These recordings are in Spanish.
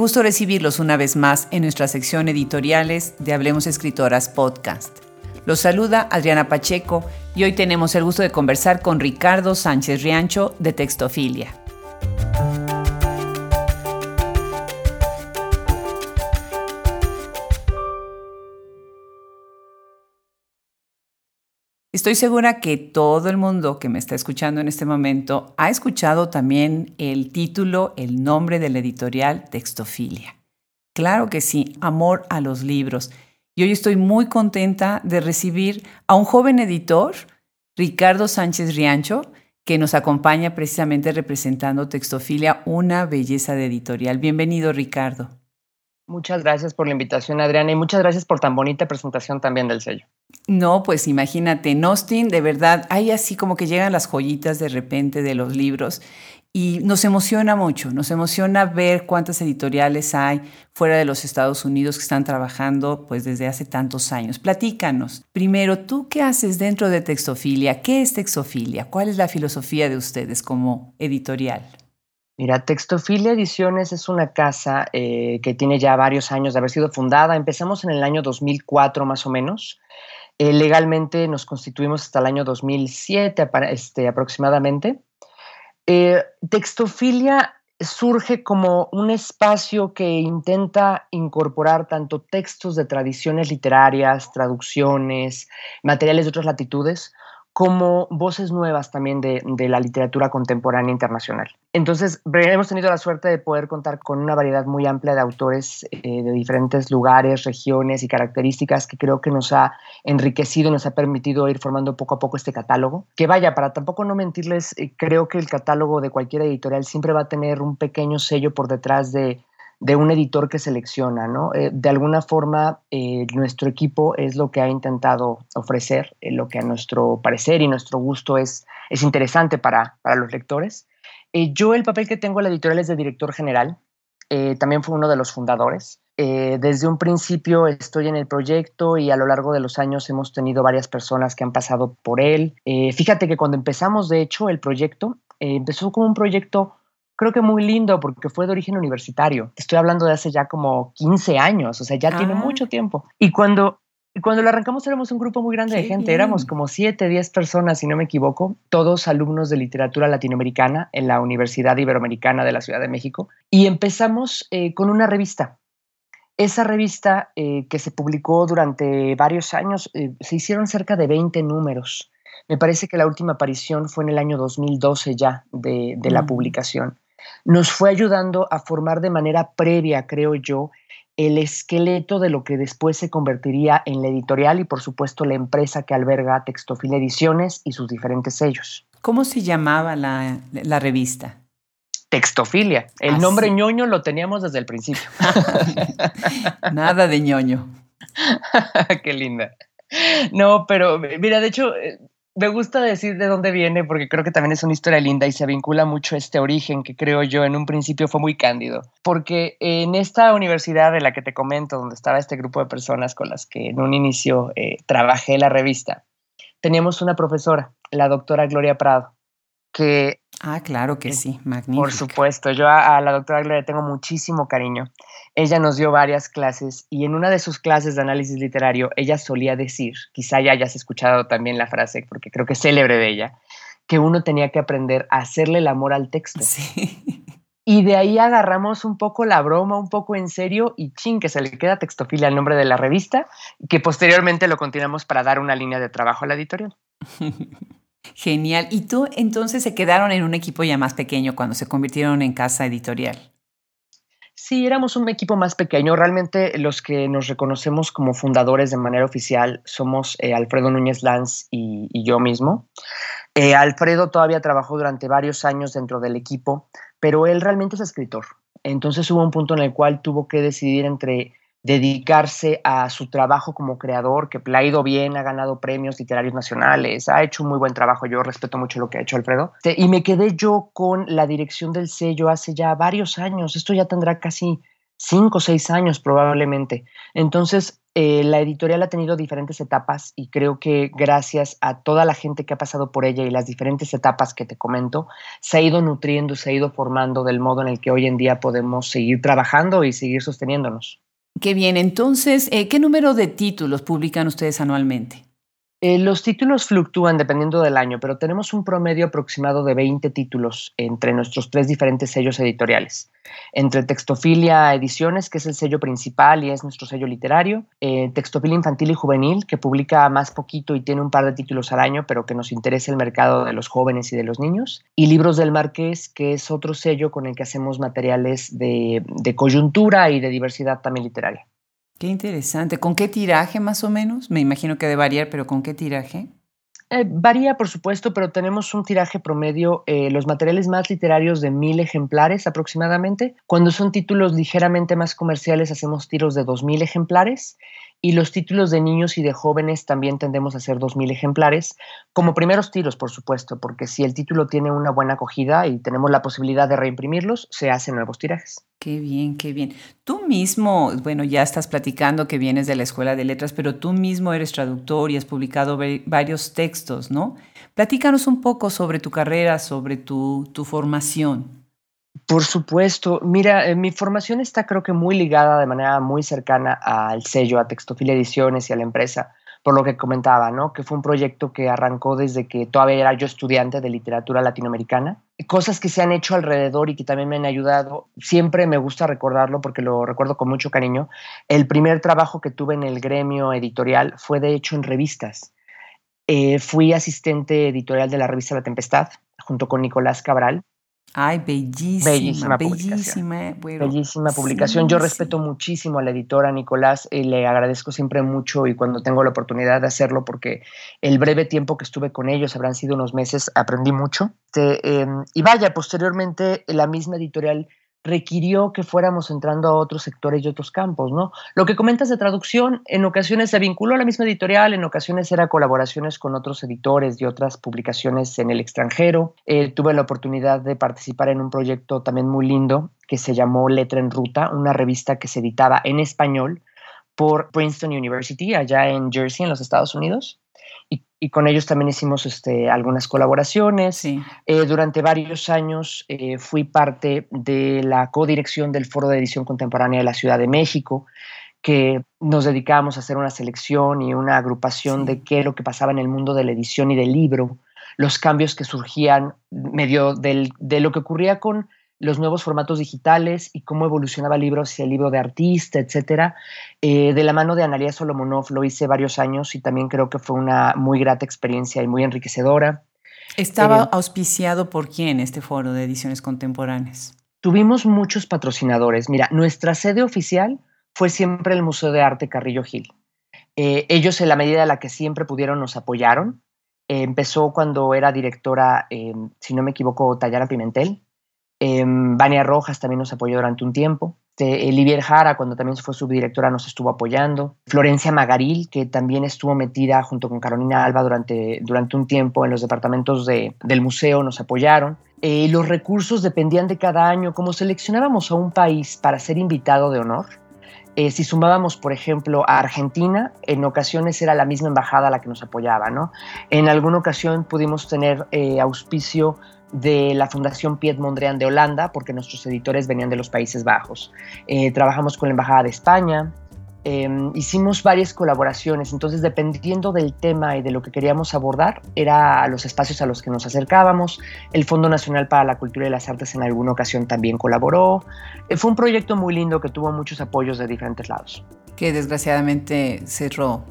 gusto recibirlos una vez más en nuestra sección editoriales de Hablemos Escritoras Podcast. Los saluda Adriana Pacheco y hoy tenemos el gusto de conversar con Ricardo Sánchez Riancho de Textofilia. Estoy segura que todo el mundo que me está escuchando en este momento ha escuchado también el título, el nombre del editorial Textofilia. Claro que sí, amor a los libros. Y hoy estoy muy contenta de recibir a un joven editor, Ricardo Sánchez Riancho, que nos acompaña precisamente representando Textofilia, una belleza de editorial. Bienvenido, Ricardo. Muchas gracias por la invitación, Adriana, y muchas gracias por tan bonita presentación también del sello. No, pues imagínate, Nostin, de verdad, hay así como que llegan las joyitas de repente de los libros y nos emociona mucho, nos emociona ver cuántas editoriales hay fuera de los Estados Unidos que están trabajando pues desde hace tantos años. Platícanos. Primero, ¿tú qué haces dentro de Textofilia? ¿Qué es Textofilia? ¿Cuál es la filosofía de ustedes como editorial? Mira, Textofilia Ediciones es una casa eh, que tiene ya varios años de haber sido fundada. Empezamos en el año 2004 más o menos. Eh, legalmente nos constituimos hasta el año 2007 este, aproximadamente. Eh, Textofilia surge como un espacio que intenta incorporar tanto textos de tradiciones literarias, traducciones, materiales de otras latitudes, como voces nuevas también de, la literatura contemporánea internacional. Entonces, hemos tenido la suerte de poder contar con una variedad muy amplia de autores eh, de diferentes lugares, regiones y características que creo que nos ha enriquecido y nos ha permitido ir formando poco a poco este catálogo. Que vaya, para tampoco no mentirles, eh, creo que el catálogo de cualquier editorial siempre va a tener un pequeño sello por detrás de de un editor que selecciona, ¿no? Eh, de alguna forma, eh, nuestro equipo es lo que ha intentado ofrecer, eh, lo que a nuestro parecer y nuestro gusto es, es interesante para, para los lectores. yo el papel que tengo en la editorial es de director general, también fue uno de los fundadores. desde un principio estoy en el proyecto y a lo largo de los años hemos tenido varias personas que han pasado por él. fíjate que cuando empezamos, de hecho, el proyecto, empezó como un proyecto creo que muy lindo porque fue de origen universitario. Estoy hablando de hace ya como 15 años, o sea, ya tiene ah. mucho tiempo. Y cuando, cuando lo arrancamos éramos un grupo muy grande de gente, éramos como 7, 10 personas, si no me equivoco, todos alumnos de literatura latinoamericana en la Universidad Iberoamericana de la Ciudad de México. Y empezamos eh, con una revista. Esa revista eh, que se publicó durante varios años, eh, se hicieron cerca de 20 números. Me parece que la última aparición fue en el año 2012 ya de, la mm. publicación nos fue ayudando a formar de manera previa, creo yo, el esqueleto de lo que después se convertiría en la editorial y por supuesto la empresa que alberga Textofil Ediciones y sus diferentes sellos. ¿Cómo se llamaba la, revista? Textofilia. El nombre ñoño lo teníamos desde el principio. Nada de ñoño. Qué linda. No, pero mira, de hecho, eh, me gusta decir de dónde viene porque creo que también es una historia linda y se vincula mucho a este origen que creo yo en un principio fue muy cándido. Porque en esta universidad de la que te comento, donde estaba este grupo de personas con las que en un inicio eh, trabajé la revista, teníamos una profesora, la doctora Gloria Prado, que... Ah, claro que sí, magnífico. Por supuesto, yo a, a la doctora Gloria tengo muchísimo cariño. Ella nos dio varias clases y en una de sus clases de análisis literario ella solía decir, quizá ya hayas escuchado también la frase porque creo que es célebre de ella, que uno tenía que aprender a hacerle el amor al texto. Y de ahí agarramos un poco la broma, un poco en serio, y chin, que se le queda textofilia al nombre de la revista, que posteriormente lo continuamos para dar una línea de trabajo a la editorial. Genial. ¿Y tú entonces se quedaron en un equipo ya más pequeño cuando se convirtieron en casa editorial? Sí, éramos un equipo más pequeño. Realmente los que nos reconocemos como fundadores de manera oficial somos eh, Alfredo Núñez Lanz y, yo mismo. Eh, Alfredo todavía trabajó durante varios años dentro del equipo, pero él realmente es escritor. Entonces hubo un punto en el cual tuvo que decidir entre dedicarse a su trabajo como creador, que ha ido bien, ha ganado premios literarios nacionales, ha hecho un muy buen trabajo, yo respeto mucho lo que ha hecho Alfredo. Y me quedé yo con la dirección del sello hace ya varios años, esto ya tendrá casi cinco o seis años probablemente. Entonces, eh, la editorial ha tenido diferentes etapas y creo que gracias a toda la gente que ha pasado por ella y las diferentes etapas que te comento, se ha ido nutriendo, se ha ido formando del modo en el que hoy en día podemos seguir trabajando y seguir sosteniéndonos. Qué bien, entonces, eh, ¿qué número de títulos publican ustedes anualmente? Eh, los títulos fluctúan dependiendo del año, pero tenemos un promedio aproximado de 20 títulos entre nuestros tres diferentes sellos editoriales. Entre Textofilia Ediciones, que es el sello principal y es nuestro sello literario, eh, Textofilia Infantil y Juvenil, que publica más poquito y tiene un par de títulos al año, pero que nos interesa el mercado de los jóvenes y de los niños, y Libros del Marqués, que es otro sello con el que hacemos materiales de coyuntura y de diversidad también literaria. Qué interesante. ¿Con qué tiraje más o menos? Me imagino que de variar, pero ¿con qué tiraje? Eh, varía, por supuesto, pero tenemos un tiraje promedio, eh, los materiales más literarios de mil ejemplares aproximadamente. Cuando son títulos ligeramente más comerciales, hacemos tiros de dos mil ejemplares. Y los títulos de niños y de jóvenes también tendemos a hacer dos mil ejemplares, como primeros tiros, por supuesto, porque si el título tiene una buena acogida y tenemos la posibilidad de reimprimirlos, se hacen nuevos tirajes. Qué bien, qué bien. Tú mismo, bueno, ya estás platicando que vienes de la Escuela de Letras, pero tú mismo eres traductor y has publicado varios textos, ¿no? Platícanos un poco sobre tu carrera, sobre tu formación. Por supuesto. Mira, eh, mi formación está creo que muy ligada de manera muy cercana al sello, a Textofil Ediciones y a la empresa por lo que comentaba, ¿no? Que fue un proyecto que arrancó desde que todavía era yo estudiante de literatura latinoamericana. Cosas que se han hecho alrededor y que también me han ayudado. Siempre me gusta recordarlo porque lo recuerdo con mucho cariño. El primer trabajo que tuve en el gremio editorial fue de hecho en revistas. Eh, fui asistente editorial de la revista La Tempestad junto con Nicolás Cabral Ay, bellísima, bellísima, bellísima publicación. Yo respeto muchísimo a la editora Nicolás y le agradezco siempre mucho y cuando tengo la oportunidad de hacerlo porque el breve tiempo que estuve con ellos, habrán sido unos meses, aprendí mucho. Em, y vaya, posteriormente la misma editorial requirió que fuéramos entrando a otros sectores y otros campos, ¿no? Lo que comentas de traducción, en ocasiones se vinculó a la misma editorial, en ocasiones era colaboraciones con otros editores y otras publicaciones en el extranjero. Eh, tuve la oportunidad de participar en un proyecto también muy lindo que se llamó Letra en Ruta, una revista que se editaba en español por Princeton University, allá en Jersey, en los Estados Unidos y con ellos también hicimos este, algunas colaboraciones. Eh, durante varios años eh, fui parte de la codirección del Foro de Edición Contemporánea de la Ciudad de México, que nos dedicábamos a hacer una selección y una agrupación de qué es lo que pasaba en el mundo de la edición y del libro, los cambios que surgían medio del, de lo que ocurría con los nuevos formatos digitales y cómo evolucionaba el libro hacia el libro de artista, etcétera. Eh, de la mano de Analia Solomonov lo hice varios años y también creo que fue una muy grata experiencia y muy enriquecedora. ¿Estaba eh, auspiciado por quién este foro de ediciones contemporáneas? Tuvimos muchos patrocinadores. Mira, nuestra sede oficial fue siempre el Museo de Arte Carrillo Gil. Eh, ellos, en la medida en la que siempre pudieron, nos apoyaron. empezó cuando era directora, si no me equivoco, Tayara Pimentel Vania Rojas también nos apoyó durante un tiempo. Olivier Jara, cuando también fue subdirectora, nos estuvo apoyando. Florencia Magaril, que también estuvo metida junto con Carolina Alba durante, durante un tiempo en los departamentos de, del museo, nos apoyaron. Eh, los recursos dependían de cada año. Como seleccionábamos a un país para ser invitado de honor, eh, si sumábamos, por ejemplo, a Argentina, en ocasiones era la misma embajada la que nos apoyaba, ¿no? En alguna ocasión pudimos tener eh, auspicio de la Fundación Piet Mondrian de Holanda, porque nuestros editores venían de los Países Bajos. Eh, trabajamos con la Embajada de España, em, hicimos varias colaboraciones, entonces dependiendo del tema y de lo que queríamos abordar, era los espacios a los que nos acercábamos. El Fondo Nacional para la Cultura y las Artes en alguna ocasión también colaboró. Eh, fue un proyecto muy lindo que tuvo muchos apoyos de diferentes lados. Que desgraciadamente cerró.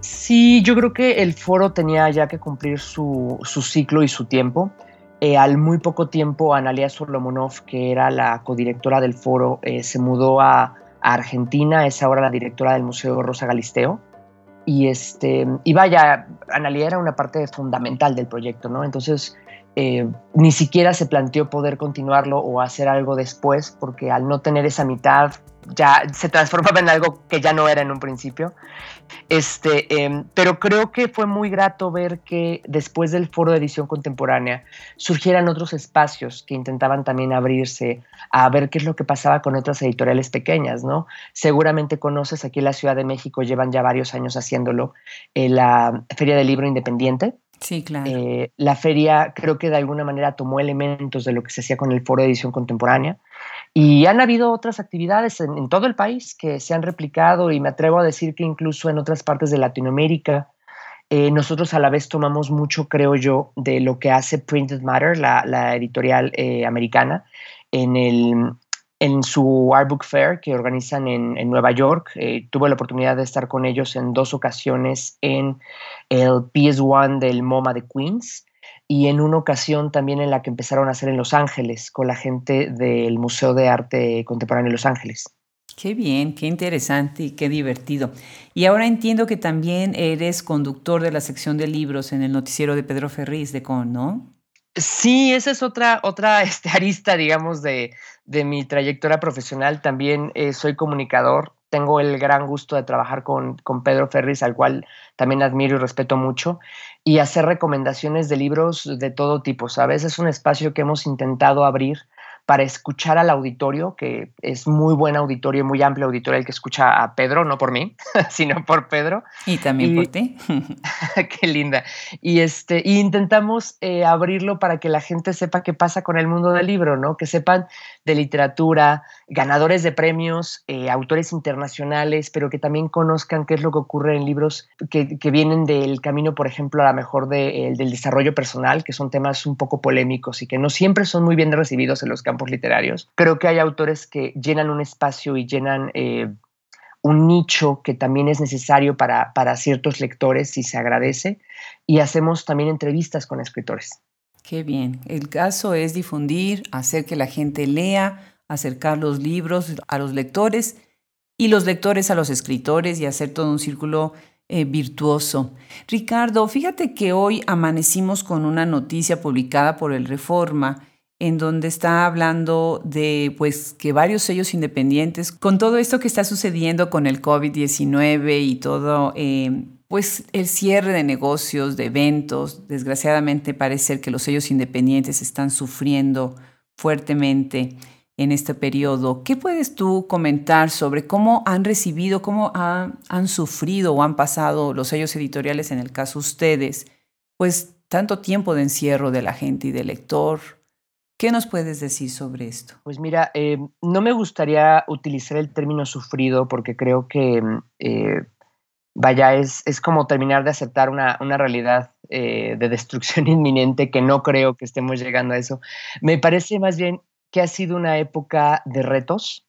Sí, yo creo que el foro tenía ya que cumplir su, su ciclo y su tiempo. Eh, al muy poco tiempo, Analia Solomonov, que era la codirectora del foro, eh, se mudó a, Argentina, es ahora la directora del Museo Rosa Galisteo. Y, este, y vaya, Analia era una parte fundamental del proyecto, ¿no? Entonces, eh, ni siquiera se planteó poder continuarlo o hacer algo después, porque al no tener esa mitad ya se transformaba en algo que ya no era en un principio. Este, em, pero creo que fue muy grato ver que después del foro de edición contemporánea surgieran otros espacios que intentaban también abrirse a ver qué es lo que pasaba con otras editoriales pequeñas, ¿no? Seguramente conoces aquí en la Ciudad de México, llevan ya varios años haciéndolo, eh, la Feria del Libro Independiente, Sí, claro. eh, la feria creo que de alguna manera tomó elementos de lo que se hacía con el foro de edición contemporánea y han habido otras actividades en, todo el país que se han replicado y me atrevo a decir que incluso en otras partes de Latinoamérica. Eh, nosotros a la vez tomamos mucho, creo yo, de lo que hace Printed Matter, la, la editorial eh, americana, en el, en su Art Book Fair que organizan en, en Nueva York. Eh, tuve la oportunidad de estar con ellos en dos ocasiones en el PS1 del MoMA de Queens y en una ocasión también en la que empezaron a hacer en Los Ángeles con la gente del Museo de Arte Contemporáneo de Los Ángeles. Qué bien, qué interesante y qué divertido. Y ahora entiendo que también eres conductor de la sección de libros en el noticiero de Pedro Ferriz de Con, ¿no? Sí, esa es otra, otra este, arista, digamos, de, de mi trayectoria profesional. También eh, soy comunicador. Tengo el gran gusto de trabajar con, con Pedro Ferris, al cual también admiro y respeto mucho, y hacer recomendaciones de libros de todo tipo, ¿sabes? Es un espacio que hemos intentado abrir para escuchar al auditorio, que es muy buen auditorio, muy amplio auditorio el que escucha a Pedro, no por mí, sino por Pedro. Y también y, por ti. qué linda. Y, este, y intentamos eh, abrirlo para que la gente sepa qué pasa con el mundo del libro, ¿no? Que sepan de literatura, ganadores de premios, eh, autores internacionales, pero que también conozcan qué es lo que ocurre en libros que, que vienen del camino, por ejemplo, a lo mejor de, el, del desarrollo personal, que son temas un poco polémicos y que no siempre son muy bien recibidos en los campos literarios. Creo que hay autores que llenan un espacio y llenan eh, un nicho que también es necesario para, para ciertos lectores y se agradece. Y hacemos también entrevistas con escritores. Qué bien. El caso es difundir, hacer que la gente lea, acercar los libros a los lectores y los lectores a los escritores y hacer todo un círculo eh, virtuoso. Ricardo, fíjate que hoy amanecimos con una noticia publicada por el Reforma en donde está hablando de pues que varios sellos independientes, con todo esto que está sucediendo con el COVID-19 y todo, eh, pues el cierre de negocios, de eventos, desgraciadamente parece que los sellos independientes están sufriendo fuertemente en este periodo. ¿Qué puedes tú comentar sobre cómo han recibido, cómo han, sufrido o han pasado los sellos editoriales, en el caso ustedes, pues tanto tiempo de encierro de la gente y del lector? ¿Qué nos puedes decir sobre esto? Pues mira, eh, no me gustaría utilizar el término sufrido porque creo que, eh, vaya, es, es, como terminar de aceptar una, una realidad eh, de destrucción inminente que no creo que estemos llegando a eso. Me parece más bien que ha sido una época de retos,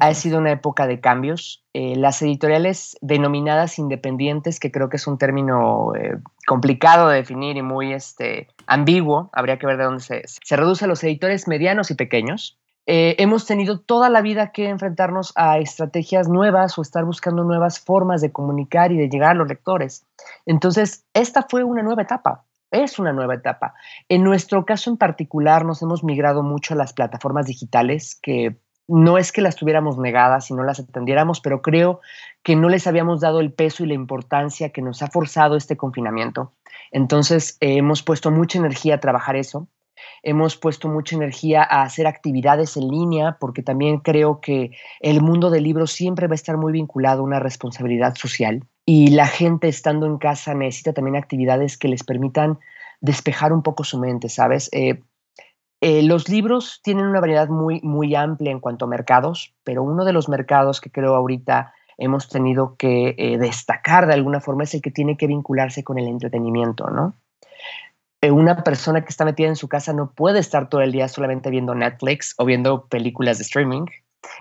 ha sido una época de cambios. Eh, las editoriales denominadas independientes, que creo que es un término eh, complicado de definir y muy este, ambiguo, habría que ver de dónde se, se reduce a los editores medianos y pequeños. Eh, hemos tenido toda la vida que enfrentarnos a estrategias nuevas o estar buscando nuevas formas de comunicar y de llegar a los lectores. Entonces, esta fue una nueva etapa es una nueva etapa. En nuestro caso en particular, nos hemos migrado mucho a las plataformas digitales, que no es que las tuviéramos negadas y no las atendiéramos, pero creo que no les habíamos dado el peso y la importancia que nos ha forzado este confinamiento. Entonces, eh, hemos puesto mucha energía a trabajar eso. Hemos puesto mucha energía a hacer actividades en línea, porque también creo que el mundo del libro siempre va a estar muy vinculado a una responsabilidad social. Y la gente estando en casa necesita también actividades que les permitan despejar un poco su mente, ¿sabes? Eh, eh, los libros tienen una variedad muy, muy amplia en cuanto a mercados, pero uno de los mercados que creo ahorita hemos tenido que eh, destacar de alguna forma es el que tiene que vincularse con el entretenimiento, ¿no? Eh, una persona que está metida en su casa no puede estar todo el día solamente viendo Netflix o viendo películas de streaming.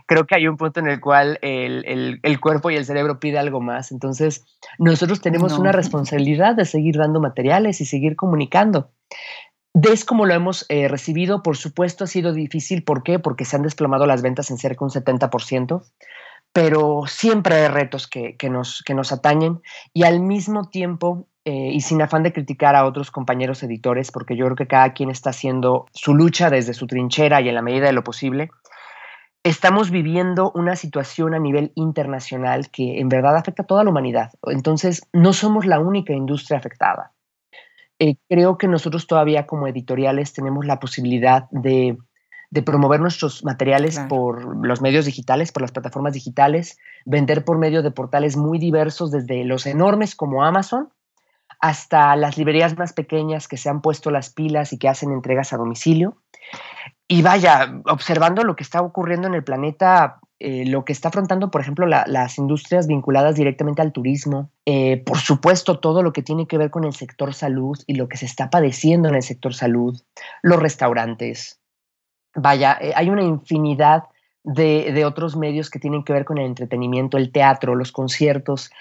Creo que hay un punto en el cual el, el, el cuerpo y el cerebro pide algo más. Entonces, nosotros tenemos no. una responsabilidad de seguir dando materiales y seguir comunicando. ¿Ves cómo lo hemos eh, recibido? Por supuesto ha sido difícil. ¿Por qué? Porque se han desplomado las ventas en cerca de un 70%, pero siempre hay retos que, que, nos, que nos atañen y al mismo tiempo eh, y sin afán de criticar a otros compañeros editores, porque yo creo que cada quien está haciendo su lucha desde su trinchera y en la medida de lo posible, estamos viviendo una situación a nivel internacional que en verdad afecta a toda la humanidad. Entonces, no somos la única industria afectada. Eh, creo que nosotros todavía como editoriales tenemos la posibilidad de, promover nuestros materiales por los medios digitales, por las plataformas digitales, vender por medio de portales muy diversos, desde los enormes como Amazon hasta las librerías más pequeñas que se han puesto las pilas y que hacen entregas a domicilio. Y vaya, observando lo que está ocurriendo en el planeta, eh, lo que está afrontando, por ejemplo, las industrias vinculadas directamente al turismo, eh, por supuesto, todo lo que tiene que ver con el sector salud y lo que se está padeciendo en el sector salud, los restaurantes. Vaya, eh, hay una infinidad de, de otros medios que tienen que ver con el entretenimiento, el teatro, los conciertos,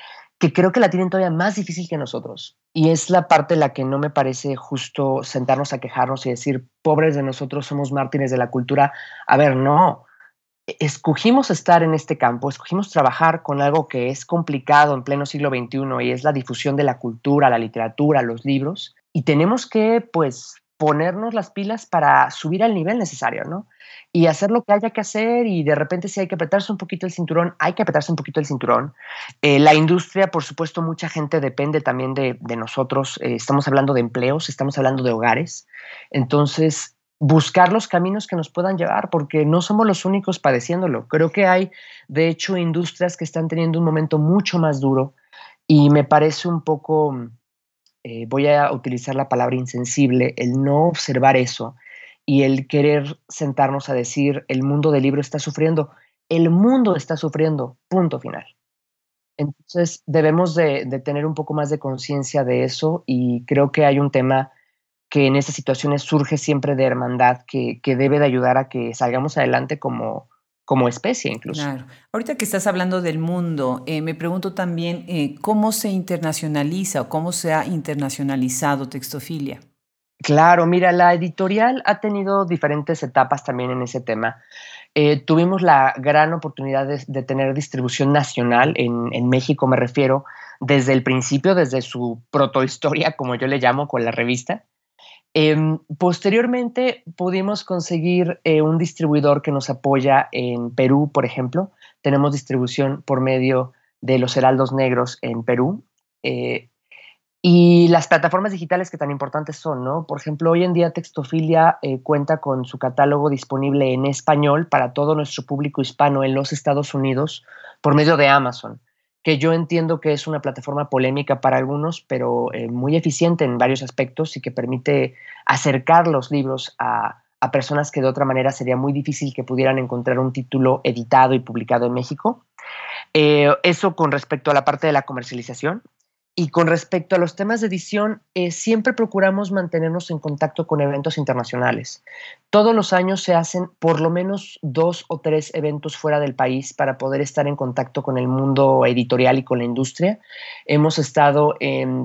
que creo que la tienen todavía más difícil que nosotros. Y es la parte en la que no me parece justo sentarnos a quejarnos y decir, pobres de nosotros, somos mártires de la cultura. A ver, no. Escogimos estar en este campo, escogimos trabajar con algo que es complicado en pleno siglo XXI y es la difusión de la cultura, la literatura, los libros. Y tenemos que, pues, ponernos las pilas para subir al nivel necesario, ¿no? Y hacer lo que haya que hacer y de repente si hay que apretarse un poquito el cinturón, hay que apretarse un poquito el cinturón. Eh, la industria, por supuesto, mucha gente depende también de, nosotros. Eh, estamos hablando de empleos, estamos hablando de hogares. Entonces, buscar los caminos que nos puedan llevar, porque no somos los únicos padeciéndolo. Creo que hay, de hecho, industrias que están teniendo un momento mucho más duro y me parece un poco eh, voy a utilizar la palabra insensible, el no observar eso y el querer sentarnos a decir, el mundo del libro está sufriendo, el mundo está sufriendo, punto final. Entonces debemos de, tener un poco más de conciencia de eso y creo que hay un tema que en estas situaciones surge siempre de hermandad, que, que debe de ayudar a que salgamos adelante como, como especie incluso. Claro. Ahorita que estás hablando del mundo, eh, me pregunto también eh, cómo se internacionaliza o cómo se ha internacionalizado Textofilia. Claro, mira, la editorial ha tenido diferentes etapas también en ese tema. Eh, tuvimos la gran oportunidad de, tener distribución nacional, en, en, México me refiero, desde el principio, desde su protohistoria, como yo le llamo, con la revista. Em, posteriormente pudimos conseguir eh, un distribuidor que nos apoya en Perú, por ejemplo. Tenemos distribución por medio de los Heraldos Negros en Perú. Eh, y las plataformas digitales que tan importantes son, ¿no? Por ejemplo, hoy en día Textofilia eh, cuenta con su catálogo disponible en español para todo nuestro público hispano en los Estados Unidos por medio de Amazon que yo entiendo que es una plataforma polémica para algunos, pero eh, muy eficiente en varios aspectos y que permite acercar los libros a, personas que de otra manera sería muy difícil que pudieran encontrar un título editado y publicado en México. Eh, eso con respecto a la parte de la comercialización. Y con respecto a los temas de edición, eh, siempre procuramos mantenernos en contacto con eventos internacionales. Todos los años se hacen por lo menos dos o tres eventos fuera del país para poder estar en contacto con el mundo editorial y con la industria. Hemos estado,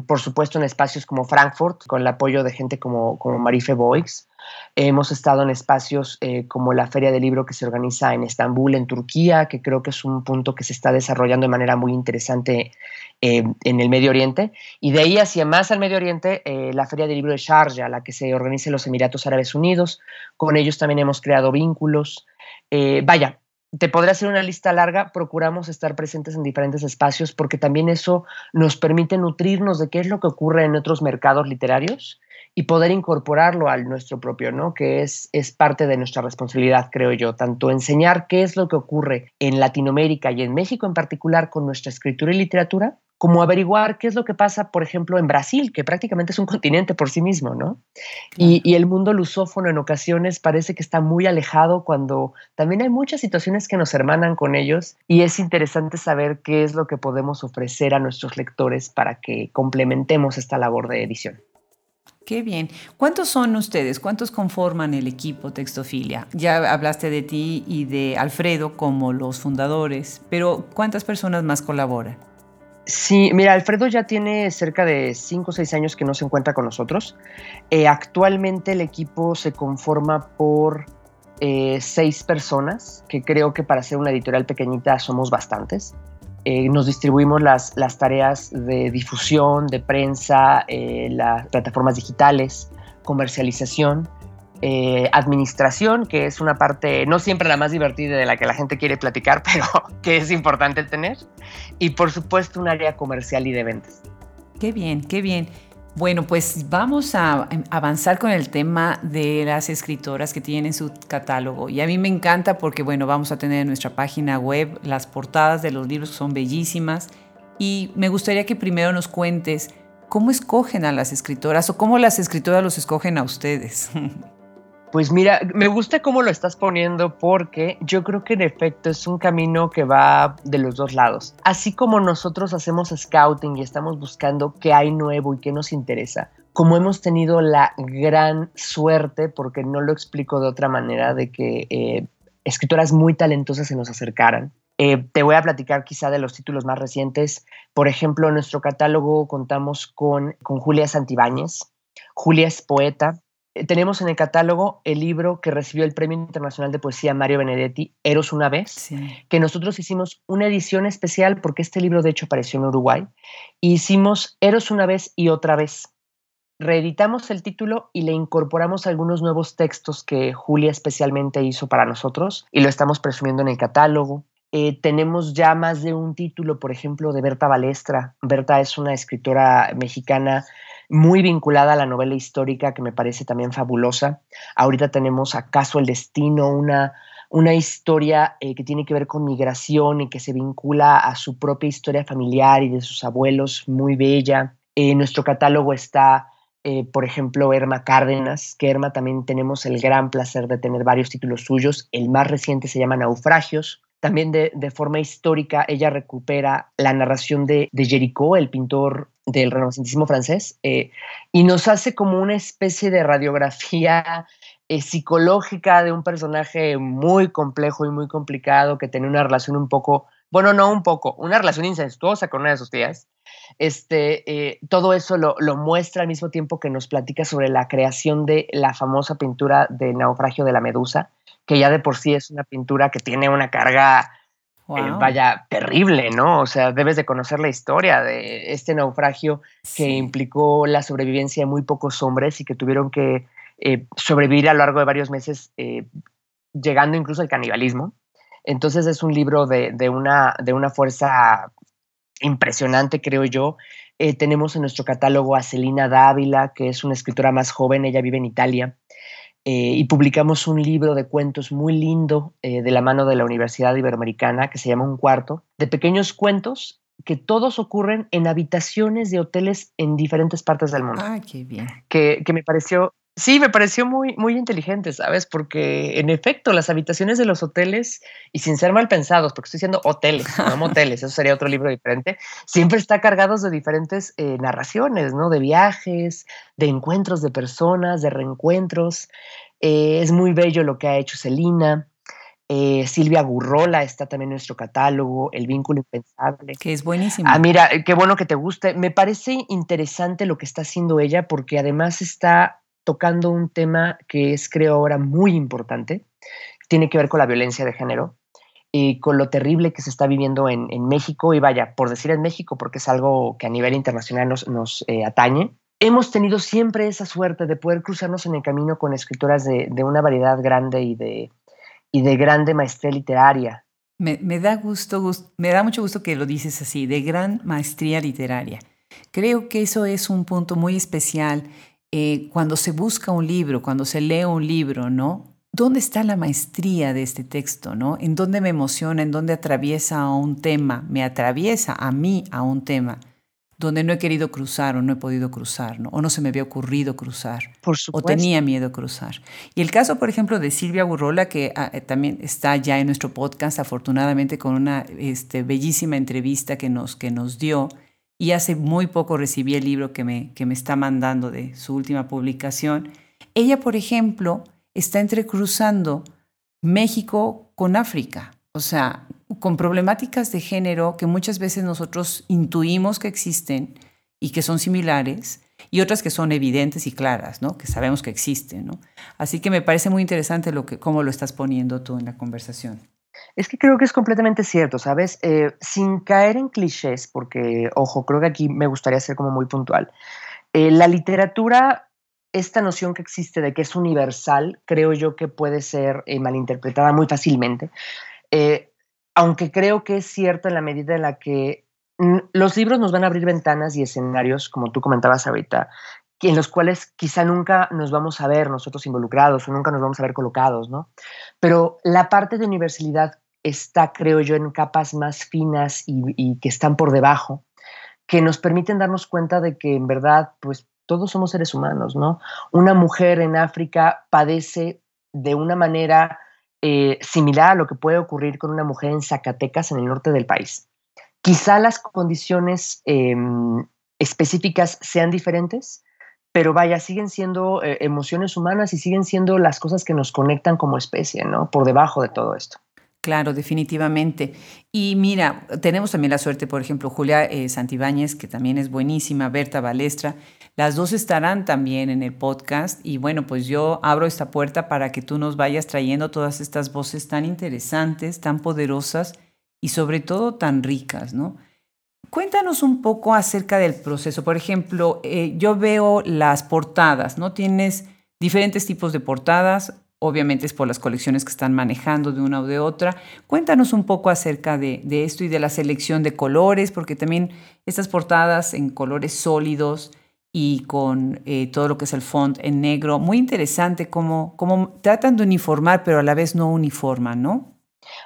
por supuesto, en espacios como Frankfurt, con el apoyo de gente como, como Marife Boix. Hemos estado en espacios eh, como la Feria del Libro que se organiza en Estambul, en Turquía, que creo que es un punto que se está desarrollando de manera muy interesante eh, en el Medio Oriente. Y de ahí hacia más al Medio Oriente, eh, la Feria del Libro de Sharjah, la que se organiza en los Emiratos Árabes Unidos. Con ellos también hemos creado vínculos. vaya, te podré hacer una lista larga, procuramos estar presentes en diferentes espacios porque también eso nos permite nutrirnos de qué es lo que ocurre en otros mercados literarios y poder incorporarlo al nuestro propio, ¿no? Que es, es parte de nuestra responsabilidad, creo yo, tanto enseñar qué es lo que ocurre en Latinoamérica y en México en particular con nuestra escritura y literatura, como averiguar qué es lo que pasa, por ejemplo, en Brasil, que prácticamente es un continente por sí mismo, ¿no? Y, y, el mundo lusófono en ocasiones parece que está muy alejado cuando también hay muchas situaciones que nos hermanan con ellos y es interesante saber qué es lo que podemos ofrecer a nuestros lectores para que complementemos esta labor de edición. Qué bien. ¿Cuántos son ustedes? ¿Cuántos conforman el equipo Textofilia? Ya hablaste de ti y de Alfredo como los fundadores, pero ¿cuántas personas más colaboran? Sí, mira, Alfredo ya tiene cerca de 5 o 6 años que no se encuentra con nosotros. Eh, actualmente el equipo se conforma por eh, seis personas, que creo que para ser una editorial pequeñita somos bastantes. Eh, nos distribuimos las, las, tareas de difusión, de prensa, eh, las plataformas digitales, comercialización, eh, administración, que es una parte no siempre la más divertida de la que la gente quiere platicar, pero que es importante tener, y por supuesto un área comercial y de ventas. Qué bien, qué bien. Bueno, pues vamos a avanzar con el tema de las escritoras que tienen su catálogo. Y a mí me encanta porque, bueno, vamos a tener en nuestra página web las portadas de los libros son bellísimas. Y me gustaría que primero nos cuentes cómo escogen a las escritoras o cómo las escritoras los escogen a ustedes. Pues mira, me gusta cómo lo estás poniendo porque yo creo que en efecto es un camino que va de los dos lados. Así como nosotros hacemos scouting y estamos buscando qué hay nuevo y qué nos interesa, como hemos tenido la gran suerte, porque no lo explico de otra manera, de que eh, escritoras muy talentosas se nos acercaran. Eh, te voy a platicar quizá de los títulos más recientes. Por ejemplo, en nuestro catálogo contamos con, con Julia Santibáñez. Julia es poeta, tenemos en el catálogo el libro que recibió el Premio Internacional de Poesía Mario Benedetti, Eros una vez, que nosotros hicimos una edición especial porque este libro de hecho apareció en Uruguay. hicimos Eros una vez y otra vez. Reeditamos el título y le incorporamos algunos nuevos textos que Julia especialmente hizo para nosotros y lo estamos presumiendo en el catálogo. Eh, tenemos ya más de un título, por ejemplo, de Berta Balestra. Berta es una escritora mexicana muy vinculada a la novela histórica que me parece también fabulosa. Ahorita tenemos acaso el destino, una, una historia eh, que tiene que ver con migración y que se vincula a su propia historia familiar y de sus abuelos, muy bella. En nuestro catálogo está, eh, por ejemplo, Erma Cárdenas, que Erma también tenemos el gran placer de tener varios títulos suyos. El más reciente se llama Naufragios. También de, forma histórica, ella recupera la narración de, de el pintor del renacentismo francés, eh, y nos hace como una especie de radiografía eh, psicológica de un personaje muy complejo y muy complicado que tiene una relación un poco, bueno, no un poco, una relación incestuosa con una de sus tías. Este, eh, todo eso lo, muestra al mismo tiempo que nos platica sobre la creación de la famosa pintura de naufragio de la medusa, que ya de por sí es una pintura que tiene una carga eh, vaya, terrible, ¿no? O sea, debes de conocer la historia de este naufragio que implicó la sobrevivencia de muy pocos hombres y que tuvieron que eh, sobrevivir a lo largo de varios meses, eh, llegando incluso al canibalismo. Entonces es un libro de, de, una, de una fuerza impresionante, creo yo. tenemos en nuestro catálogo a Celina Dávila, que es una escritora más joven, ella vive en Italia. Eh, y publicamos un libro de cuentos muy lindo eh, de la mano de la Universidad Iberoamericana que se llama Un cuarto, de pequeños cuentos que todos ocurren en habitaciones de hoteles en diferentes partes del mundo. Ah, qué bien. Que, que me pareció Sí, me pareció muy, muy inteligente, ¿sabes? Porque en efecto, las habitaciones de los hoteles, y sin ser mal pensados, porque estoy diciendo hoteles, no moteles, eso sería otro libro diferente, siempre está cargados de diferentes eh, narraciones, ¿no? De viajes, de encuentros de personas, de reencuentros. Eh, es muy bello lo que ha hecho Celina. Eh, Silvia Gurrola está también en nuestro catálogo, El vínculo impensable. Que es buenísimo. Ah, mira, qué bueno que te guste. Me parece interesante lo que está haciendo ella porque además está tocando un tema que es, creo, ahora muy importante. Tiene que ver con la violencia de género y con lo terrible que se está viviendo en, México. Y vaya, por decir en México, porque es algo que a nivel internacional nos, eh, atañe. Hemos tenido siempre esa suerte de poder cruzarnos en el camino con escritoras de, una variedad grande y de, y de grande maestría literaria. Me, da gusto, me da mucho gusto que lo dices así, de gran maestría literaria. Creo que eso es un punto muy especial eh, cuando se busca un libro, cuando se lee un libro, ¿no? ¿Dónde está la maestría de este texto, ¿no? ¿En dónde me emociona? ¿En dónde atraviesa a un tema? Me atraviesa a mí a un tema donde no he querido cruzar o no he podido cruzar, ¿no? o no se me había ocurrido cruzar, por o tenía miedo cruzar. Y el caso, por ejemplo, de Silvia Burrola, que ah, eh, también está ya en nuestro podcast, afortunadamente, con una este, bellísima entrevista que nos, que nos dio, y hace muy poco recibí el libro que me, que me está mandando de su última publicación. Ella, por ejemplo, está entrecruzando México con África, o sea, con problemáticas de género que muchas veces nosotros intuimos que existen y que son similares, y otras que son evidentes y claras, ¿no? que sabemos que existen. Así que me parece muy interesante lo que, cómo lo estás poniendo tú en la conversación. Es que creo que es completamente cierto, ¿sabes? Eh, sin caer en clichés, porque, ojo, creo que aquí me gustaría ser como muy puntual. Eh, la literatura, esta noción que existe de que es universal, creo yo que puede ser eh, malinterpretada muy fácilmente, aunque creo que es cierto en la medida en la que los libros nos van a abrir ventanas y escenarios, como tú comentabas ahorita, en los cuales quizá nunca nos vamos a ver nosotros involucrados o nunca nos vamos a ver colocados, ¿no? Pero la parte de universalidad está, creo yo, en capas más finas y, que están por debajo, que nos permiten darnos cuenta de que en verdad, pues todos somos seres humanos, ¿no? Una mujer en África padece de una manera eh, similar a lo que puede ocurrir con una mujer en Zacatecas, en el norte del país. Quizá las condiciones em, específicas sean diferentes, pero vaya, siguen siendo eh, emociones humanas y siguen siendo las cosas que nos conectan como especie, ¿no? Por debajo de todo esto. Claro, definitivamente. Y mira, tenemos también la suerte, por ejemplo, Julia eh, Santibáñez, que también es buenísima, Berta Balestra, las dos estarán también en el podcast y bueno, pues yo abro esta puerta para que tú nos vayas trayendo todas estas voces tan interesantes, tan poderosas y sobre todo tan ricas, ¿no? Cuéntanos un poco acerca del proceso. Por ejemplo, eh, yo veo las portadas, ¿no? Tienes diferentes tipos de portadas, obviamente es por las colecciones que están manejando de una o de otra. Cuéntanos un poco acerca de, esto y de la selección de colores, porque también estas portadas en colores sólidos y con eh, todo lo que es el font en negro, muy interesante cómo, cómo tratan de uniformar, pero a la vez no uniforman, ¿no?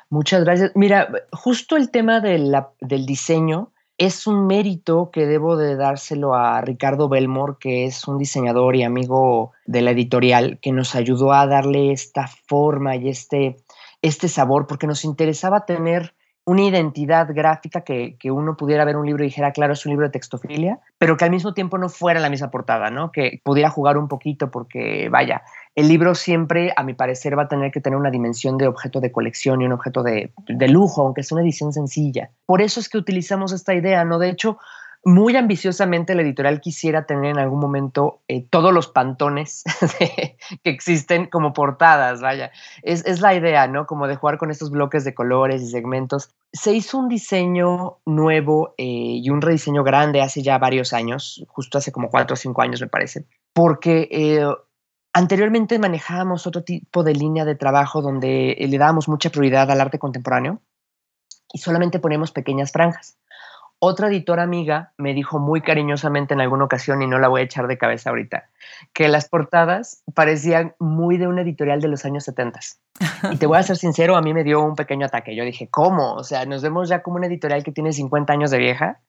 Muchas gracias. Mira, justo el tema del diseño es un mérito que debo de dárselo a Ricardo Belmore, que es un diseñador y amigo de la editorial, que nos ayudó a darle esta forma y este, este sabor, porque nos interesaba tener una identidad gráfica que, que, uno pudiera ver un libro y dijera, claro, es un libro de textofilia, pero que al mismo tiempo no fuera la misma portada, ¿no? Que pudiera jugar un poquito porque, vaya, el libro siempre, a mi parecer, va a tener que tener una dimensión de objeto de colección y un objeto de, de lujo, aunque sea una edición sencilla. Por eso es que utilizamos esta idea, ¿no? De hecho, muy ambiciosamente la editorial quisiera tener en algún momento eh, todos los pantones que existen como portadas, vaya. Es, es, la idea, ¿no? Como de jugar con estos bloques de colores y segmentos. Se hizo un diseño nuevo eh, y un rediseño grande hace ya varios años, justo hace como cuatro o cinco años me parece, porque eh, anteriormente manejábamos otro tipo de línea de trabajo donde le dábamos mucha prioridad al arte contemporáneo y solamente ponemos pequeñas franjas. Otra editora amiga me dijo muy cariñosamente en alguna ocasión, y no la voy a echar de cabeza ahorita, que las portadas parecían muy de una editorial de los años 70. Y te voy a ser sincero, a mí me dio un pequeño ataque. Yo dije, ¿cómo? O sea, nos vemos ya como una editorial que tiene 50 años de vieja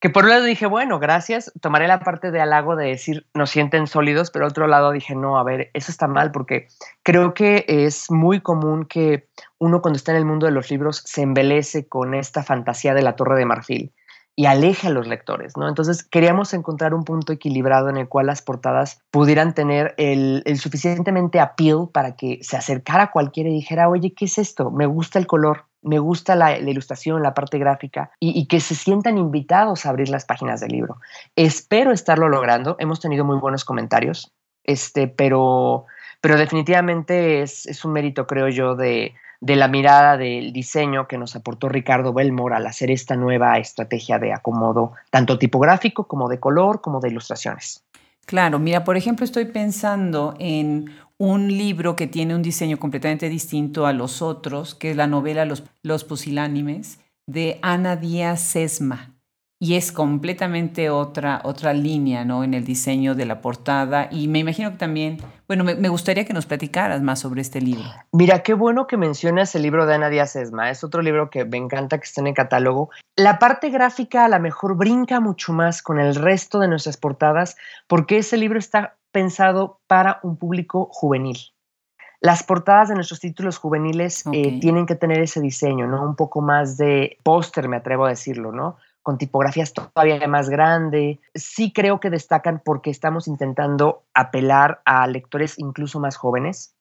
que por un lado dije, bueno, gracias, tomaré la parte de halago de decir, nos sienten sólidos, pero otro lado dije, no, a ver, eso está mal porque creo que es muy común que uno cuando está en el mundo de los libros se embelece con esta fantasía de la torre de marfil y aleje a los lectores, ¿no? Entonces queríamos encontrar un punto equilibrado en el cual las portadas pudieran tener el, suficientemente appeal para que se acercara cualquiera y dijera, oye, ¿qué es esto? Me gusta el color, me gusta la, ilustración, la parte gráfica y, que se sientan invitados a abrir las páginas del libro. Espero estarlo logrando. Hemos tenido muy buenos comentarios, este, pero, pero definitivamente es, un mérito, creo yo, de, de, la mirada del diseño que nos aportó Ricardo Belmore al hacer esta nueva estrategia de acomodo, tanto tipográfico como de color, como de ilustraciones. Claro, mira, por ejemplo, estoy pensando en un libro que tiene un diseño completamente distinto a los otros, que es la novela Los, los Pusilánimes, de Ana Díaz Sesma. Y es completamente otra, otra línea ¿no? en el diseño de la portada. Y me imagino que también, bueno, me, gustaría que nos platicaras más sobre este libro. Mira, qué bueno que mencionas el libro de Ana Díaz Sesma. Es otro libro que me encanta que esté en el catálogo. La parte gráfica a lo mejor brinca mucho más con el resto de nuestras portadas porque ese libro está pensado para un público juvenil. Las portadas de nuestros títulos juveniles eh, tienen que tener ese diseño, ¿no? Un poco más de póster, me atrevo a decirlo, ¿no? Con tipografías todavía más grande. Sí creo que destacan porque estamos intentando apelar a lectores incluso más jóvenes.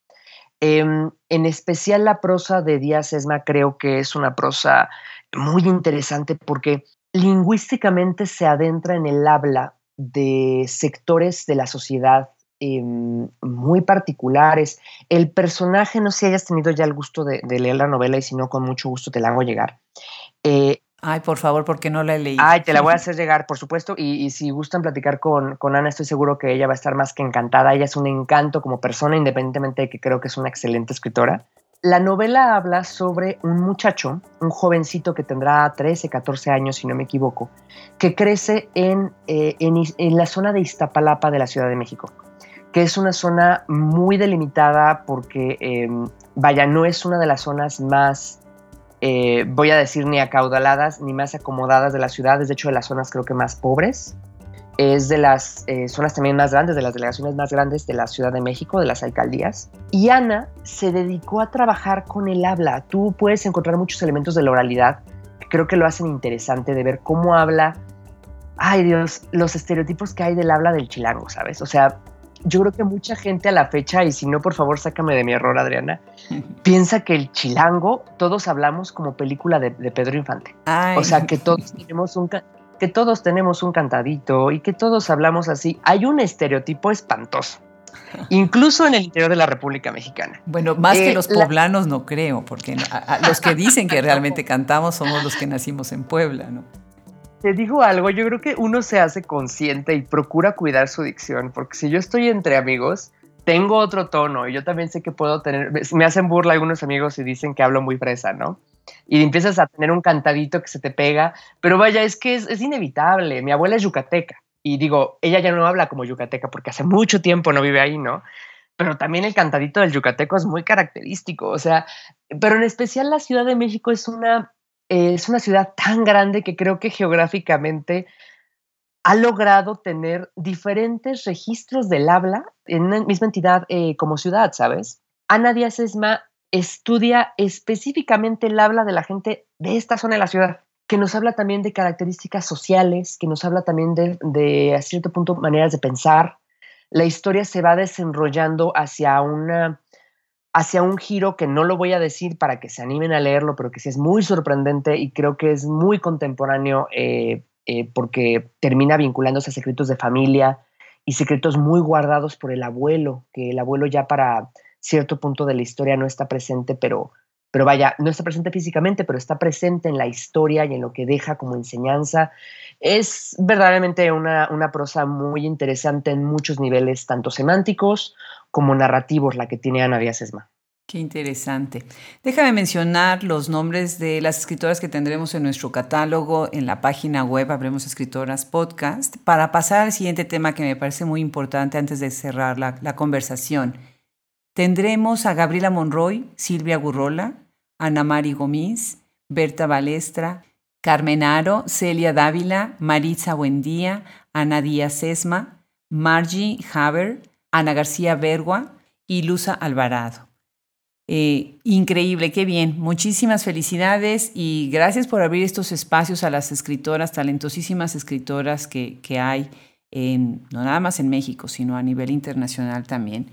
Em, en especial la prosa de Díaz Esma creo que es una prosa muy interesante porque lingüísticamente se adentra en el habla de sectores de la sociedad em, muy particulares. El personaje, no sé si hayas tenido ya el gusto de, leer la novela y si no, con mucho gusto te la hago llegar. Eh, Ay, por favor, porque no la he leído. Ay, te la voy a hacer llegar, por supuesto. Y, si gustan platicar con, con, Ana, estoy seguro que ella va a estar más que encantada. Ella es un encanto como persona, independientemente de que creo que es una excelente escritora. La novela habla sobre un muchacho, un jovencito que tendrá 13, 14 años, si no me equivoco, que crece en, eh, en, la zona de Iztapalapa de la Ciudad de México, que es una zona muy delimitada porque, em, vaya, no es una de las zonas más, eh, voy a decir, ni acaudaladas ni más acomodadas de la ciudad, es de hecho de las zonas creo que más pobres es de las eh, zonas también más grandes, de las delegaciones más grandes de la Ciudad de México, de las alcaldías. Y Ana se dedicó a trabajar con el habla. Tú puedes encontrar muchos elementos de la oralidad creo que lo hacen interesante de ver cómo habla. Ay Dios, los estereotipos que hay del habla del chilango, ¿sabes? O sea, yo creo que mucha gente a la fecha, y si no, por favor, sácame de mi error, Adriana, piensa que el chilango, todos hablamos como película de, Pedro Infante. O sea, que todos tenemos un, que todos tenemos un cantadito y que todos hablamos así, hay un estereotipo espantoso. Incluso en el interior de la República Mexicana. Bueno, más que eh, los poblanos no creo, porque los que dicen que realmente cantamos somos los que nacimos en Puebla, ¿no? Te digo algo, yo creo que uno se hace consciente y procura cuidar su dicción, porque si yo estoy entre amigos, tengo otro tono y yo también sé que puedo tener, me hacen burla algunos amigos y dicen que hablo muy fresa, ¿no? y empiezas a tener un cantadito que se te pega, pero vaya, es que es, inevitable. Mi abuela es yucateca y digo, ella ya no habla como yucateca porque hace mucho tiempo no vive ahí, ¿no? Pero también el cantadito del yucateco es muy característico, o sea, pero en especial la Ciudad de México es una, es una ciudad tan grande que creo que geográficamente ha logrado tener diferentes registros del habla en una misma entidad eh, como ciudad, ¿sabes? Ana Díaz Esma estudia específicamente el habla de la gente de esta zona de la ciudad, que nos habla también de características sociales, que nos habla también de, a cierto punto, maneras de pensar. La historia se va desenrollando hacia una hacia un giro que no lo voy a decir para que se animen a leerlo, pero que sí es muy sorprendente y creo que es muy contemporáneo eh, eh, porque termina vinculándose a secretos de familia y secretos muy guardados por el abuelo, que el abuelo ya para cierto punto de la historia no está presente, pero, pero vaya, no está presente físicamente, pero está presente en la historia y en lo que deja como enseñanza. Es verdaderamente una, una prosa muy interesante en muchos niveles, tanto semánticos como narrativos, la que tiene Ana Díaz Esma. Qué interesante. Déjame mencionar los nombres de las escritoras que tendremos en nuestro catálogo en la página web Habremos Escritoras Podcast para pasar al siguiente tema que me parece muy importante antes de cerrar la, la conversación. Tendremos a Gabriela Monroy, Silvia Gurrola, Ana Mari Gomis, Berta Balestra, Carmen Aro, Celia Dávila, Maritza Buendía, Ana Díaz Esma, Margie Haber, Ana García Bergua y Luza Alvarado. Eh, increíble, qué bien. Muchísimas felicidades y gracias por abrir estos espacios a las escritoras, talentosísimas escritoras que, que hay, en, no nada más en México, sino a nivel internacional también.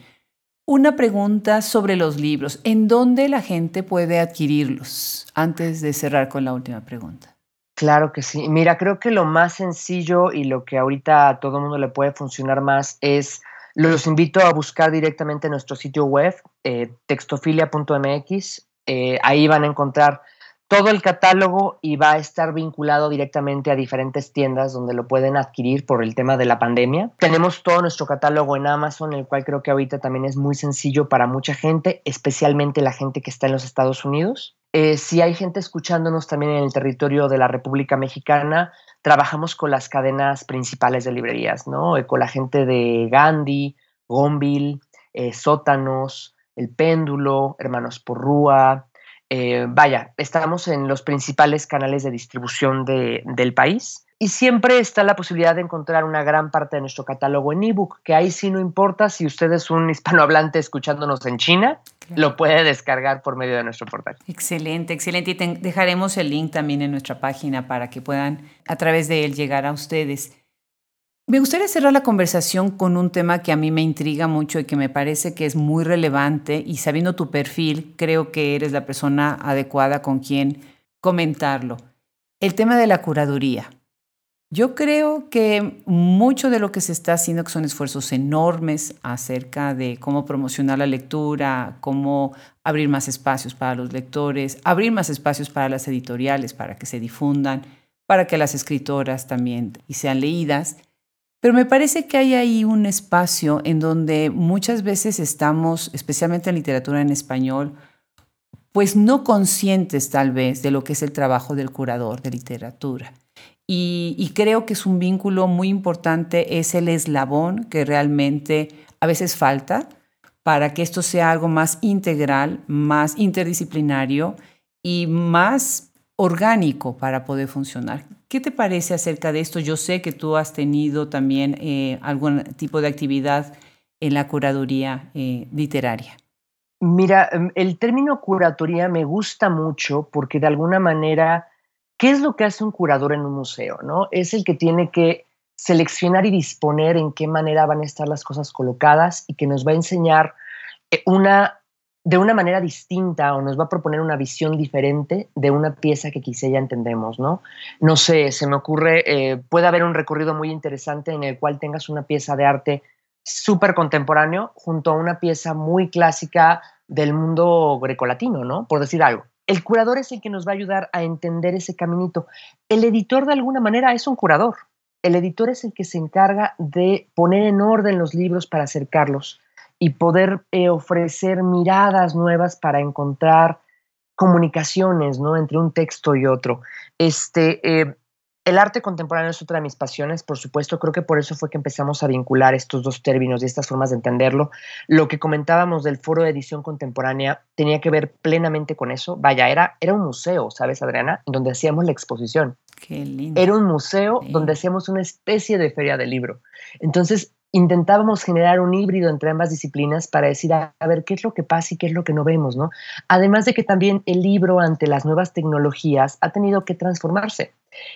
Una pregunta sobre los libros. ¿En dónde la gente puede adquirirlos? Antes de cerrar con la última pregunta. Claro que sí. Mira, creo que lo más sencillo y lo que ahorita a todo mundo le puede funcionar más es, los invito a buscar directamente nuestro sitio web, eh, textofilia.mx. Eh, ahí van a encontrar todo el catálogo y va a estar vinculado directamente a diferentes tiendas donde lo pueden adquirir por el tema de la pandemia. Tenemos todo nuestro catálogo en Amazon, el cual creo que ahorita también es muy sencillo para mucha gente, especialmente la gente que está en los Estados Unidos. Eh, si hay gente escuchándonos también en el territorio de la República Mexicana, trabajamos con las cadenas principales de librerías, ¿no? Eh, con la gente de Gandhi, Gonville, eh, Sótanos, El Péndulo, Hermanos Porrúa, eh, vaya, estamos en los principales canales de distribución del país y siempre está la posibilidad de encontrar una gran parte de nuestro catálogo en ebook, que ahí sí no importa si usted es un hispanohablante escuchándonos en China, lo puede descargar por medio de nuestro portal. Excelente, excelente. Y dejaremos el link también en nuestra página para que puedan a través de él llegar a ustedes. Me gustaría cerrar la conversación con un tema que a mí me intriga mucho y que me parece que es muy relevante y sabiendo tu perfil, creo que eres la persona adecuada con quien comentarlo. El tema de la curaduría. Yo creo que mucho de lo que se está haciendo, que son esfuerzos enormes acerca de cómo promocionar la lectura, cómo abrir más espacios para los lectores, abrir más espacios para las editoriales, para que se difundan, para que las escritoras también sean leídas. Pero me parece que hay ahí un espacio en donde muchas veces estamos, especialmente en literatura en español, pues no conscientes tal vez de lo que es el trabajo del curador de literatura. Y, creo que es un vínculo muy importante, es el eslabón que realmente a veces falta para que esto sea algo más integral, más interdisciplinario y más orgánico para poder funcionar. ¿Qué te parece acerca de esto? Yo sé que tú has tenido también eh, algún tipo de actividad en la curaduría eh, literaria. Mira, em, el término curatoría me gusta mucho porque de alguna manera ¿Qué es lo que hace un curador en un museo? ¿no? Es el que tiene que seleccionar y disponer en qué manera van a estar las cosas colocadas y que nos va a enseñar eh, una, de una manera distinta o nos va a proponer una visión diferente de una pieza que quizá ya entendemos, ¿no? No sé, se me ocurre, eh, puede haber un recorrido muy interesante en el cual tengas una pieza de arte súper contemporáneo junto a una pieza muy clásica del mundo grecolatino, ¿no? Por decir algo. El curador es el que nos va a ayudar a entender ese caminito. El editor de alguna manera es un curador. El editor es el que se encarga de poner en orden los libros para acercarlos y poder eh, ofrecer miradas nuevas para encontrar comunicaciones ¿no? entre un texto y otro. Este, eh, el arte contemporáneo es otra de mis pasiones, por supuesto, creo que por eso fue que empezamos a vincular estos dos términos y estas formas de entenderlo. Lo que comentábamos del foro de edición contemporánea tenía que ver plenamente con eso. Vaya, era, era un museo, ¿sabes, Adriana? En donde hacíamos la exposición. Qué lindo. Era un museo donde hacíamos una especie de feria del libro. Entonces, intentábamos generar un híbrido entre ambas disciplinas para decir, a, ver, qué es lo que pasa y qué es lo que no vemos, ¿no? Además de que también el libro ante las nuevas tecnologías ha tenido que transformarse.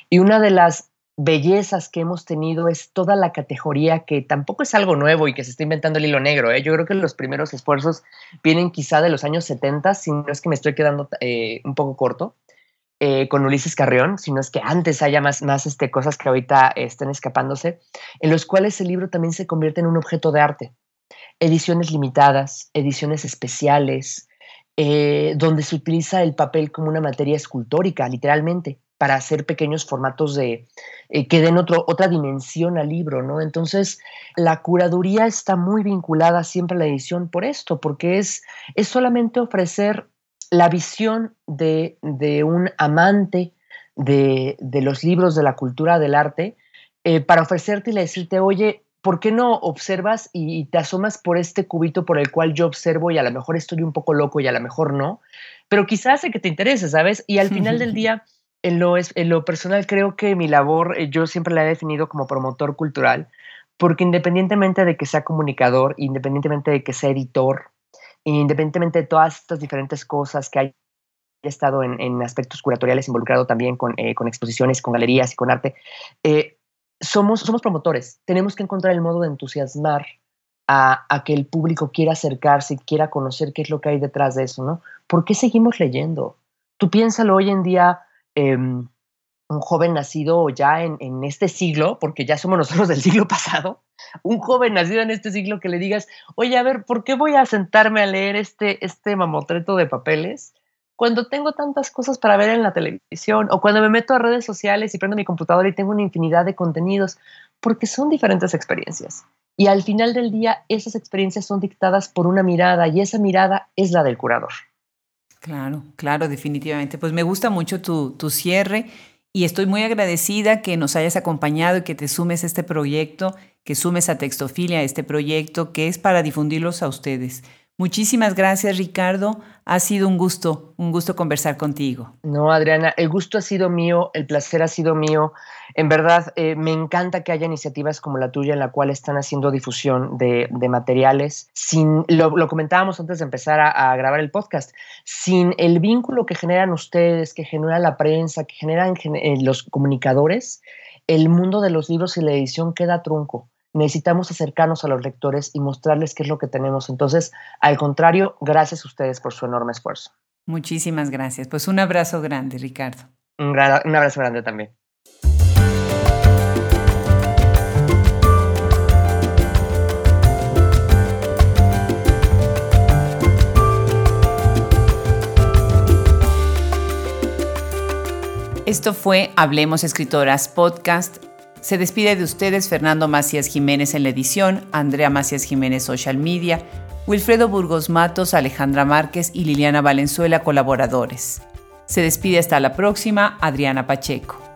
Y una de las bellezas que hemos tenido es toda la categoría que tampoco es algo nuevo y que se está inventando el hilo negro. ¿eh? Yo creo que los primeros esfuerzos vienen quizá de los años 70, si no es que me estoy quedando eh, un poco corto, eh, con Ulises Carrión, sino es que antes haya más, más este, cosas que ahorita estén escapándose, en los cuales el libro también se convierte en un objeto de arte. Ediciones limitadas, ediciones especiales, donde se utiliza el papel como una materia escultórica, literalmente para hacer pequeños formatos de eh, que den otro, otra dimensión al libro, ¿no? Entonces, la curaduría está muy vinculada siempre a la edición por esto, porque es, es solamente ofrecer la visión de, un amante de, los libros, de la cultura, del arte, eh, para ofrecerte y decirte, oye, ¿por qué no observas y, te asomas por este cubito por el cual yo observo y a lo mejor estoy un poco loco y a lo mejor no? Pero quizás hace que te interese, ¿sabes? Y al final del día en lo, en lo personal creo que mi labor eh, yo siempre la he definido como promotor cultural, porque independientemente de que sea comunicador, independientemente de que sea editor, independientemente de todas estas diferentes cosas que haya estado en, aspectos curatoriales involucrado también con, eh, con, exposiciones, con galerías y con arte, eh, somos, somos promotores. Tenemos que encontrar el modo de entusiasmar a, que el público quiera acercarse quiera conocer qué es lo que hay detrás de eso, ¿no? ¿Por qué seguimos leyendo? Tú piénsalo hoy en día, Em, un joven nacido ya en, este siglo, porque ya somos nosotros del siglo pasado, un joven nacido en este siglo que le digas, oye, a ver, ¿por qué voy a sentarme a leer este, este mamotreto de papeles cuando tengo tantas cosas para ver en la televisión o cuando me meto a redes sociales y prendo mi computadora y tengo una infinidad de contenidos? Porque son diferentes experiencias. Y al final del día, esas experiencias son dictadas por una mirada y esa mirada es la del curador. Claro, claro, definitivamente. Pues me gusta mucho tu, tu cierre y estoy muy agradecida que nos hayas acompañado y que te sumes a este proyecto, que sumes a Textofilia, a este proyecto que es para difundirlos a ustedes. Muchísimas gracias, Ricardo. Ha sido un gusto, un gusto conversar contigo. No, Adriana, el gusto ha sido mío, el placer ha sido mío. En verdad, eh, me encanta que haya iniciativas como la tuya en la cual están haciendo difusión de, materiales. Sin, lo, comentábamos antes de empezar a, grabar el podcast, sin el vínculo que generan ustedes, que genera la prensa, que generan eh, los comunicadores, el mundo de los libros y la edición queda trunco necesitamos acercarnos a los lectores y mostrarles qué es lo que tenemos. Entonces, al contrario, gracias a ustedes por su enorme esfuerzo. Muchísimas gracias. Pues un abrazo grande, Ricardo. Un, un abrazo grande también. Esto fue Hablemos Escritoras Podcast se despide de ustedes Fernando Macías Jiménez en la edición, Andrea Macías Jiménez Social Media, Wilfredo Burgos Matos, Alejandra Márquez y Liliana Valenzuela colaboradores. Se despide hasta la próxima, Adriana Pacheco.